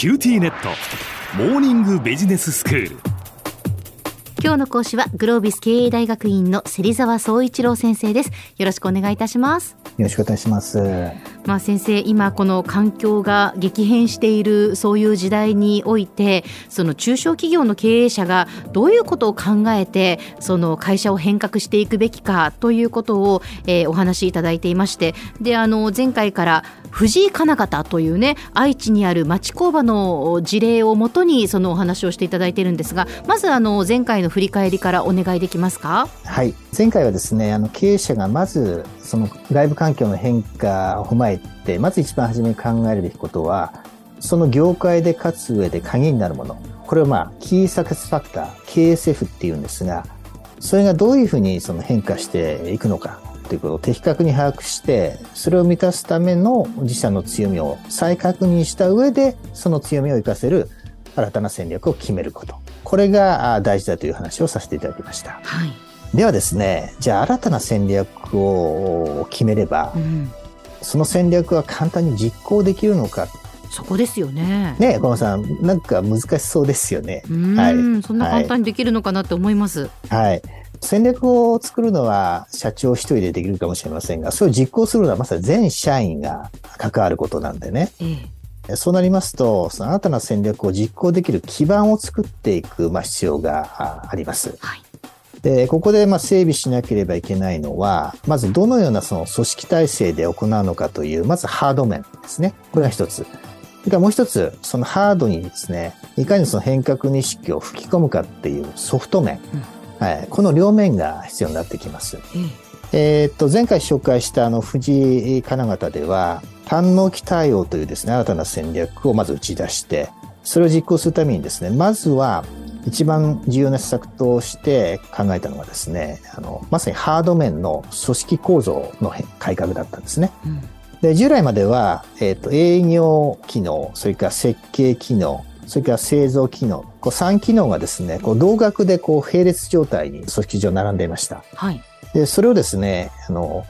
QTnet。モーニングビジネススクール。今日の講師はグロービス経営大学院の芹沢宗一郎先生です。よろしくお願いいたします。よろしくお願いします。まあ先生今この環境が激変しているそういう時代においてその中小企業の経営者がどういうことを考えてその会社を変革していくべきかということを、えー、お話しいただいていまして。であの前回から藤井金型というね愛知にある町工場の事例をもとにそのお話をしていただいているんですがまずあの前回の振り返りからお願いできますか？はい。前回はですねあの経営者がまずその外部環境の変化を踏まえてまず一番初めに考えるべきことはその業界で勝つ上で鍵になるもの。これをまあキーサクセスファクター KSF っていうんですがそれがどういうふうにその変化していくのか。ということを的確に把握して、それを満たすための自社の強みを再確認した上で、その強みを活かせる新たな戦略を決めること。これが大事だという話をさせていただきました。はい、ではですね、じゃあ新たな戦略を決めれば、うん、その戦略は簡単に実行できるのかそこですよね。ね、小野さん、なんか難しそうですよね。はい。そんな簡単にできるのかなって思います。はい。戦略を作るのは社長一人でできるかもしれませんが、それを実行するのはまさに全社員が関わることなんでね。ええ、そうなりますと、その新たな戦略を実行できる基盤を作っていく、まあ、必要があります。はいで、ここでまあ整備しなければいけないのは、まずどのようなその組織体制で行うのかという、まずハード面ですね。これが一つ。それからもう一つ、そのハードにですね、いかにその変革意識を吹き込むかっていうソフト面。うんはい、この両面が必要になってきます。えー、っと前回紹介したあの富士金型では単納期対応というですね新たな戦略をまず打ち出してそれを実行するためにですねまずは一番重要な施策として考えたのはですねあのまさにハード面の組織構造の改革だったんですね。うんで従来までは、えっ、ー、と、営業機能、それから設計機能、それから製造機能、こう3機能がですね、こう同額でこう並列状態に組織上並んでいました。はい。で、それをですね、あの、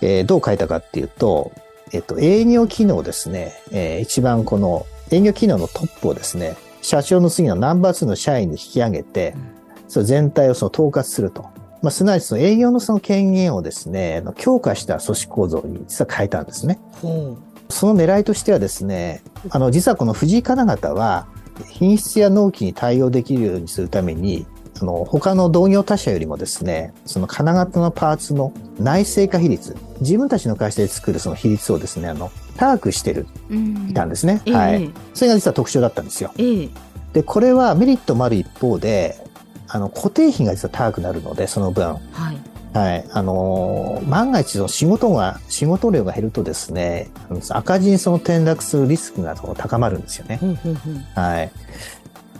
えー、どう変えたかっていうと、えっと、営業機能ですね、えー、一番この営業機能のトップをですね、社長の次のナンバー2の社員に引き上げて、うん、それ全体をその統括すると。まあ、すなわちその営業のその権限をですね、強化した組織構造に実は変えたんですね。その狙いとしてはですね、あの、実はこの藤井金型は、品質や納期に対応できるようにするために、その他の同業他社よりもですね、その金型のパーツの内製化比率、自分たちの会社で作るその比率をですね、あの、高くしてる、いたんですね。はい、それが実は特徴だったんですよ。で、これはメリットもある一方で、あの、固定費が実は高くなるので、その分。はい。はい。あのー、万が一の仕事が、仕事量が減るとですね、赤字にその転落するリスクが高まるんですよね。はい。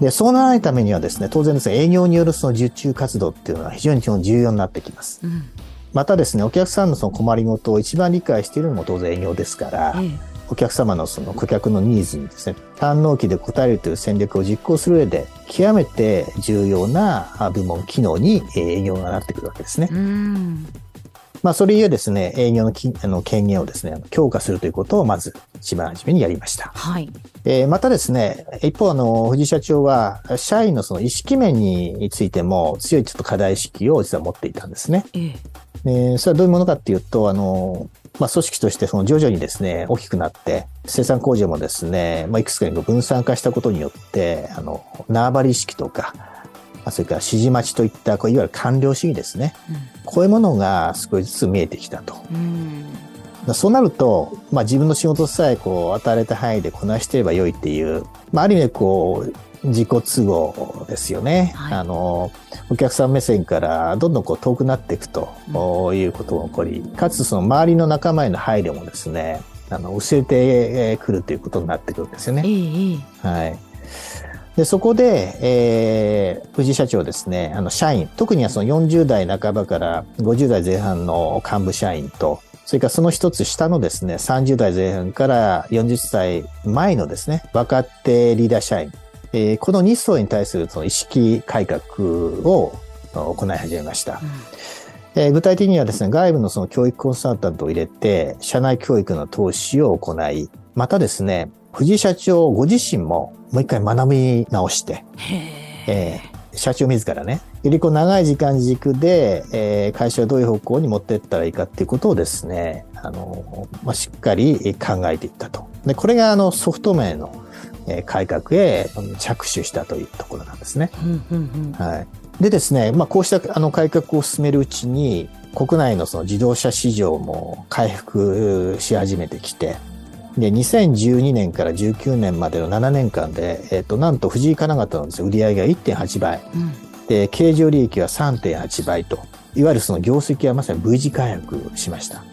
で、そうならないためにはですね、当然ですね、営業によるその受注活動っていうのは非常に重要になってきます。うん、またですね、お客さんのその困りごとを一番理解しているのも当然営業ですから、ええお客様のその顧客のニーズにですね、堪能期で応えるという戦略を実行する上で、極めて重要な部門、機能に営業がなってくるわけですね。まあ、それゆえですね、営業のきあの権限をですね、強化するということをまず一番初めにやりました。はい。えー、またですね、一方、あの、藤井社長は、社員のその意識面についても強いちょっと課題意識を実は持っていたんですね。ええ。それはどういうものかっていうと、あの、まあ、組織としてその徐々にですね、大きくなって、生産工場もですね、まあ、いくつかに分散化したことによって、あの、縄張り意識とか、それから指示待ちといった、こういわゆる官僚主義ですね、うん、こういうものが少しずつ見えてきたと。うん、そうなると、まあ、自分の仕事さえこう与えられた範囲でこなしていればよいっていう、まあ、ある意味こう、自己都合ですよね。はい、あの、お客さん目線からどんどんこう遠くなっていくということが起こり、かつその周りの仲間への配慮もですね、あの、薄れてくるということになってくるんですよね。はい。で、そこで、えー、藤井社長ですね、あの、社員、特にはその40代半ばから50代前半の幹部社員と、それからその一つ下のですね、30代前半から40歳前のですね、若手リーダー社員、えー、この2層に対するその意識改革を行い始めました。うん、えー、具体的にはですね、外部のその教育コンサルタントを入れて、社内教育の投資を行い、またですね、藤井社長ご自身ももう一回学び直して、えー、社長自らね、よりこう長い時間軸で、えー、会社をどういう方向に持っていったらいいかっていうことをですね、あの、まあ、しっかり考えていったと。で、これがあのソフト面の改革へ着手したというところなんですね。はい。でですね、まあ、こうしたあの改革を進めるうちに、国内のその自動車市場も回復し始めてきて、で、2012年から19年までの7年間で、えっ、ー、と、なんと藤井金型のです、ね、売上が1.8倍、うん、で、経常利益は3.8倍と、いわゆるその業績はまさに V 字回復しました。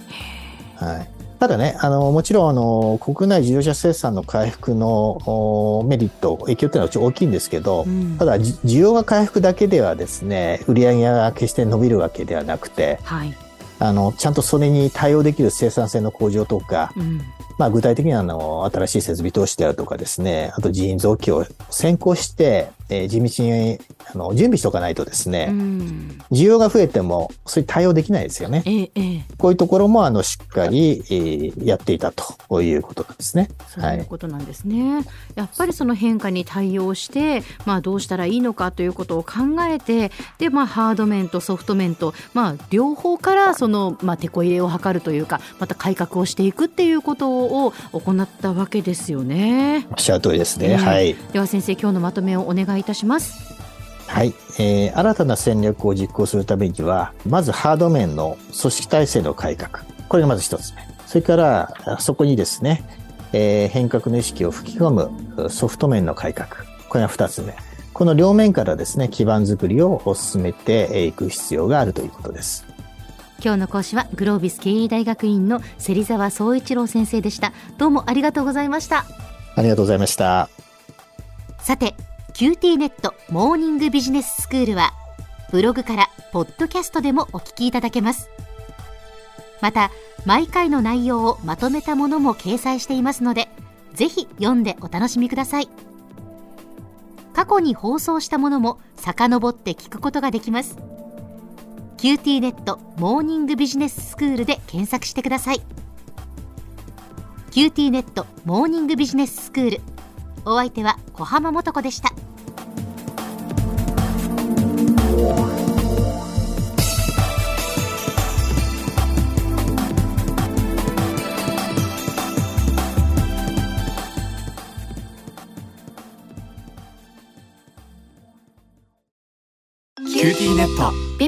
はい。ただね、あの、もちろん、あの、国内自動車生産の回復のメリット、影響っていうのは大きいんですけど、うん、ただ、需要が回復だけではですね、売上が決して伸びるわけではなくて、はい、あの、ちゃんとそれに対応できる生産性の向上とか、うん、まあ、具体的にはあの新しい設備投資であるとかですね、あと人員増強を先行して、えー、地道にあの準備しておかないとですね、うん、需要が増えてもそれに対応できないですよね。ええ、こういうところもあのしっかり、えー、やっていたということなんですね。そういうことなんですね。はい、やっぱりその変化に対応して、まあ、どうしたらいいのかということを考えて、で、まあ、ハード面とソフト面と、まあ、両方からその、まあ、手こ入れを図るというか、また改革をしていくっていうことをを行ったわけですよね。おっしゃる通りですね。はい。では先生、今日のまとめをお願いいたします。はい、えー、新たな戦略を実行するためには、まずハード面の組織体制の改革。これがまず一つ目。それから、そこにですね、えー、変革の意識を吹き込むソフト面の改革。これが二つ目。この両面からですね、基盤づくりを進めていく必要があるということです。今日の講師はグロービス経営大学院の芹沢総一郎先生でしたどうもありがとうございましたありがとうございましたさて QT ネットモーニングビジネススクールはブログからポッドキャストでもお聞きいただけます。また毎回の内容をまとめたものも掲載していますのでぜひ読んでお楽しみください。過去に放送したものも遡って聞くことができます。QT ネットモーニングビジネススクールで検索してください。QT ネットモーニングビジネススクール。お相手は小浜もとこでした。